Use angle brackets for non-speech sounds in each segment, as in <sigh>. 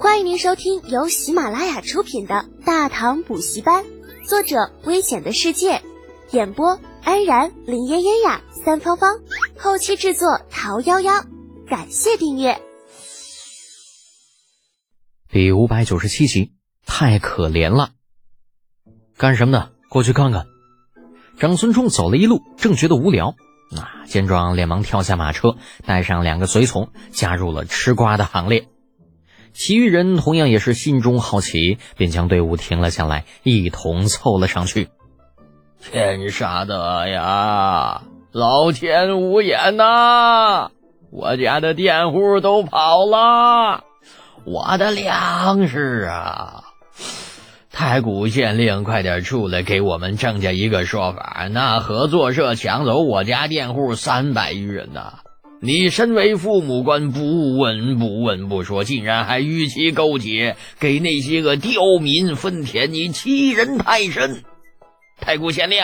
欢迎您收听由喜马拉雅出品的《大唐补习班》，作者：危险的世界，演播：安然、林嫣嫣呀、三芳芳，后期制作：桃夭夭。感谢订阅。第五百九十七集，太可怜了。干什么呢？过去看看。长孙冲走了一路，正觉得无聊，啊，见状连忙跳下马车，带上两个随从，加入了吃瓜的行列。其余人同样也是心中好奇，便将队伍停了下来，一同凑了上去。天杀的呀！老天无眼呐！我家的佃户都跑了，我的粮食啊！太谷县令，快点出来给我们郑家一个说法！那合作社抢走我家佃户三百余人呐！你身为父母官，不闻不问不说，竟然还与其勾结，给那些个刁民分田，你欺人太甚！太谷县令，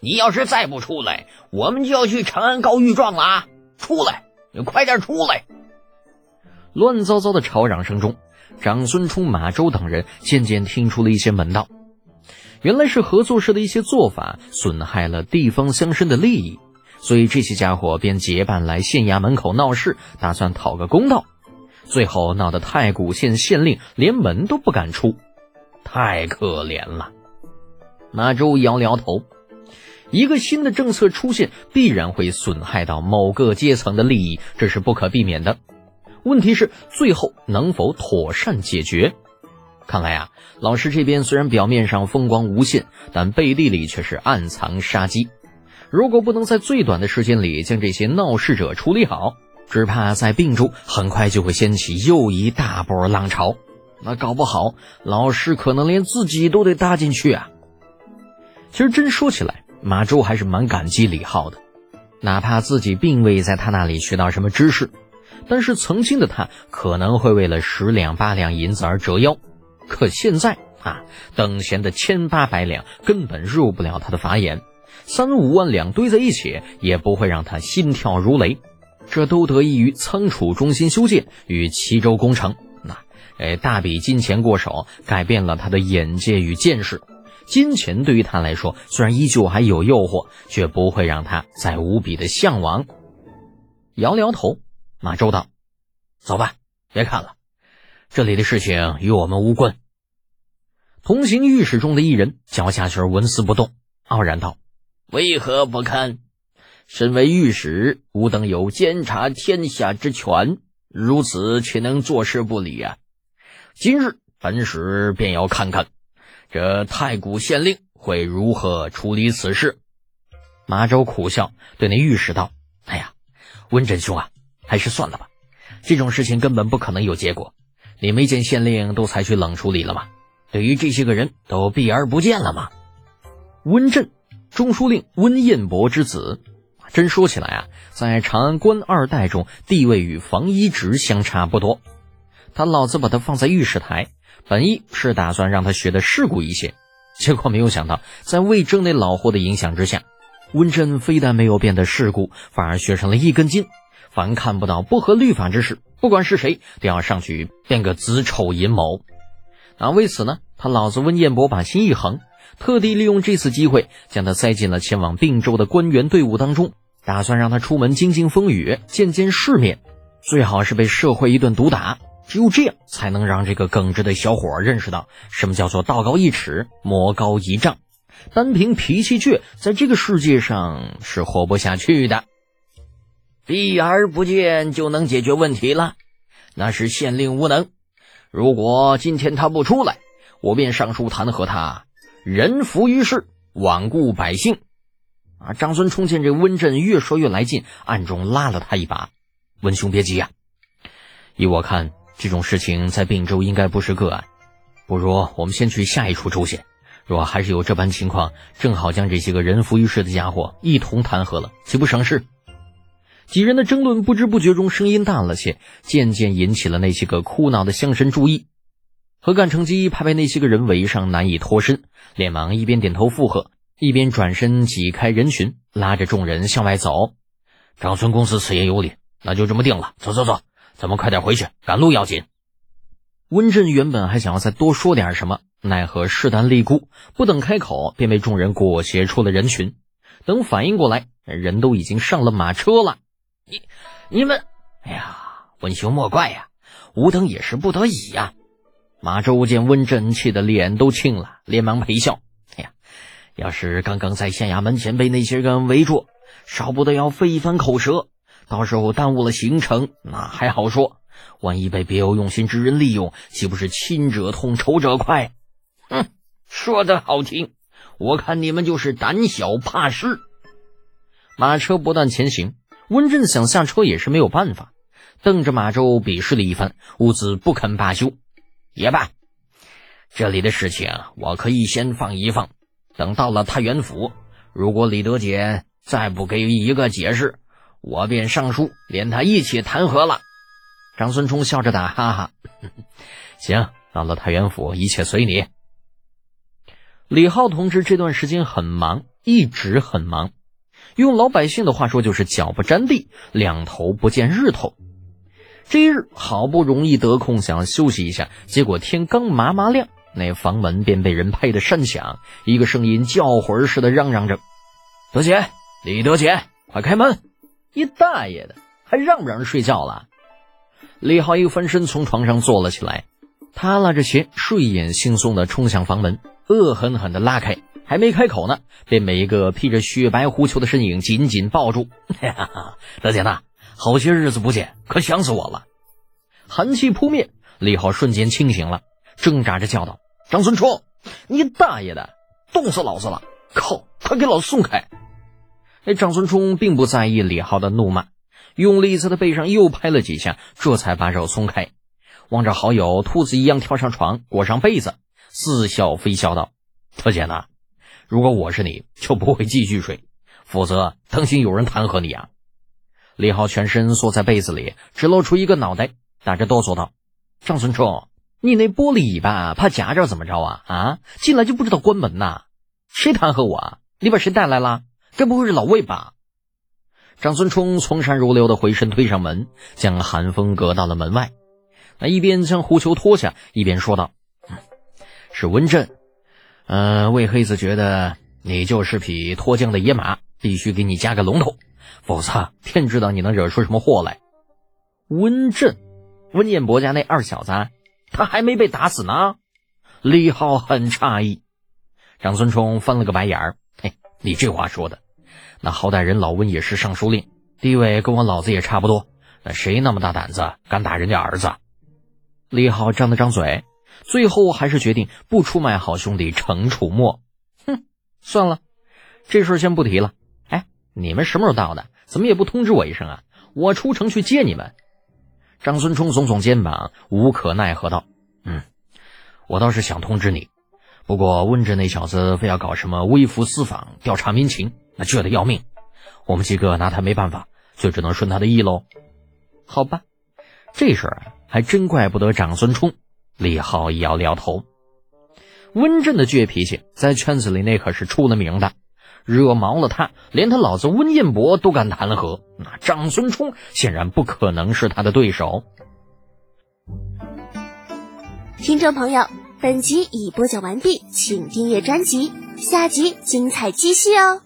你要是再不出来，我们就要去长安告御状了啊！出来，你快点出来！乱糟糟的吵嚷声中，长孙冲、马周等人渐渐听出了一些门道，原来是合作社的一些做法损害了地方乡绅的利益。所以这些家伙便结伴来县衙门口闹事，打算讨个公道。最后闹得太谷县县令连门都不敢出，太可怜了。马周摇摇头，一个新的政策出现，必然会损害到某个阶层的利益，这是不可避免的。问题是最后能否妥善解决？看来啊，老师这边虽然表面上风光无限，但背地里却是暗藏杀机。如果不能在最短的时间里将这些闹事者处理好，只怕在病中很快就会掀起又一大波浪潮。那搞不好，老师可能连自己都得搭进去啊！其实真说起来，马周还是蛮感激李浩的，哪怕自己并未在他那里学到什么知识，但是曾经的他可能会为了十两八两银子而折腰，可现在啊，等闲的千八百两根本入不了他的法眼。三五万两堆在一起，也不会让他心跳如雷。这都得益于仓储中心修建与齐州工程。那，哎，大笔金钱过手，改变了他的眼界与见识。金钱对于他来说，虽然依旧还有诱惑，却不会让他再无比的向往。摇了摇头，马周道：“走吧，别看了，这里的事情与我们无关。”同行御史中的一人脚下却纹丝不动，傲然道。为何不看？身为御史，吾等有监察天下之权，如此岂能坐视不理啊？今日本使便要看看，这太谷县令会如何处理此事。马周苦笑，对那御史道：“哎呀，温真兄啊，还是算了吧。这种事情根本不可能有结果。你没见县令都采取冷处理了吗？对于这些个人都避而不见了吗？”温震。中书令温彦博之子，真说起来啊，在长安官二代中地位与房一直相差不多。他老子把他放在御史台，本意是打算让他学的世故一些，结果没有想到，在魏征那老货的影响之下，温震非但没有变得世故，反而学成了一根筋。凡看不到不合律法之事，不管是谁，都要上去变个子丑寅卯。那为此呢，他老子温彦博把心一横。特地利用这次机会，将他塞进了前往并州的官员队伍当中，打算让他出门经经风雨，见见世面，最好是被社会一顿毒打。只有这样，才能让这个耿直的小伙认识到什么叫做道高一尺，魔高一丈。单凭脾气倔，在这个世界上是活不下去的。避而不见就能解决问题了，那是县令无能。如果今天他不出来，我便上书弹劾他。人浮于事，罔顾百姓。啊！张孙冲见这温震越说越来劲，暗中拉了他一把：“温兄别急呀，依我看，这种事情在并州应该不是个案。不如我们先去下一处州县，若还是有这般情况，正好将这些个人浮于事的家伙一同弹劾了，岂不省事？”几人的争论不知不觉中声音大了些，渐渐引起了那些个哭闹的乡绅注意。何干乘机怕被那些个人围上，难以脱身，连忙一边点头附和，一边转身挤开人群，拉着众人向外走。长孙公子此言有理，那就这么定了。走走走，咱们快点回去，赶路要紧。温震原本还想要再多说点什么，奈何势单力孤，不等开口，便被众人裹挟出了人群。等反应过来，人都已经上了马车了。你、你们，哎呀，温兄莫怪呀，吾等也是不得已呀。马周见温震气得脸都青了，连忙陪笑。哎呀，要是刚刚在县衙门前被那些人围住，少不得要费一番口舌，到时候耽误了行程，那还好说；万一被别有用心之人利用，岂不是亲者痛，仇者快？哼，说的好听。我看你们就是胆小怕事。马车不断前行，温震想下车也是没有办法，瞪着马周鄙视了一番，兀自不肯罢休。也罢，这里的事情我可以先放一放，等到了太原府，如果李德俭再不给予一个解释，我便上书连他一起弹劾了。张孙冲笑着打哈哈：“ <laughs> 行，到了太原府，一切随你。”李浩同志这段时间很忙，一直很忙。用老百姓的话说，就是脚不沾地，两头不见日头。这一日好不容易得空，想休息一下，结果天刚麻麻亮，那房门便被人拍得山响，一个声音叫魂似的嚷嚷着：“德姐，李德姐，快开门！”你大爷的，还让不让人睡觉了？李浩一翻身从床上坐了起来，他拉着鞋，睡眼惺忪的冲向房门。恶狠狠地拉开，还没开口呢，被每一个披着雪白狐裘的身影紧紧抱住。哈哈德姐呐，好些日子不见，可想死我了！寒气扑面，李浩瞬间清醒了，挣扎着叫道：“张孙冲，你大爷的，冻死老子了！靠，快给老子松开！”哎，张孙冲并不在意李浩的怒骂，用力在他背上又拍了几下，这才把手松开，望着好友兔子一样跳上床，裹上被子。似笑非笑道：“特姐呐，如果我是你，就不会继续睡，否则当心有人弹劾你啊！”李浩全身缩在被子里，只露出一个脑袋，打着哆嗦道：“张孙冲，你那玻璃尾巴怕夹着怎么着啊？啊，进来就不知道关门呐？谁弹劾我？啊？你把谁带来了？该不会是老魏吧？”张孙冲从善如流的回身推上门，将寒风隔到了门外。那一边将狐裘脱下，一边说道。是温震，呃，魏黑子觉得你就是匹脱缰的野马，必须给你加个龙头，否则天知道你能惹出什么祸来。温震，温彦博家那二小子，他还没被打死呢。李浩很诧异，张孙冲翻了个白眼儿，嘿，你这话说的，那好歹人老温也是尚书令，地位跟我老子也差不多，那谁那么大胆子敢打人家儿子？李浩张了张嘴。最后还是决定不出卖好兄弟程楚墨。哼，算了，这事先不提了。你们什么时候到的？怎么也不通知我一声啊？我出城去接你们。张孙冲耸耸肩膀，无可奈何道：“嗯，我倒是想通知你，不过温震那小子非要搞什么微服私访、调查民情，那倔得要命。我们几个拿他没办法，就只能顺他的意喽。好吧，这事儿还真怪不得长孙冲。”李浩摇了摇头，温震的倔脾气在圈子里那可是出了名的，惹毛了他，连他老子温彦博都敢弹劾，那长孙冲显然不可能是他的对手。听众朋友，本集已播讲完毕，请订阅专辑，下集精彩继续哦。